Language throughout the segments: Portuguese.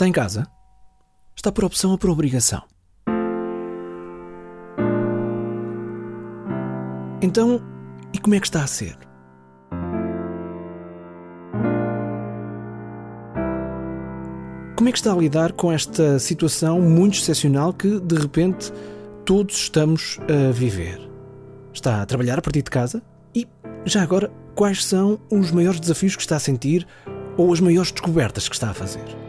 Está em casa? Está por opção ou por obrigação? Então, e como é que está a ser? Como é que está a lidar com esta situação muito excepcional que, de repente, todos estamos a viver? Está a trabalhar a partir de casa? E, já agora, quais são os maiores desafios que está a sentir ou as maiores descobertas que está a fazer?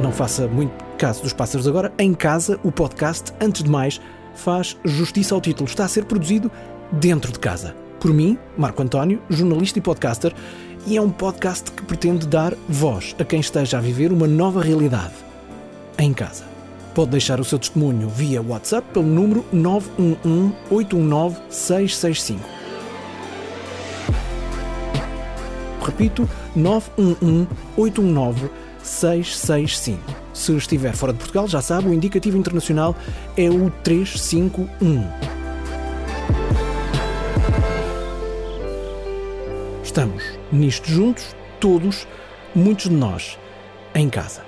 Não faça muito caso dos pássaros agora. Em casa, o podcast, antes de mais, faz justiça ao título. Está a ser produzido dentro de casa. Por mim, Marco António, jornalista e podcaster, e é um podcast que pretende dar voz a quem esteja a viver uma nova realidade em casa. Pode deixar o seu testemunho via WhatsApp pelo número 911 819 665. Repito, 911 819 665. Se estiver fora de Portugal, já sabe, o indicativo internacional é o 351. Estamos nisto juntos, todos, muitos de nós, em casa.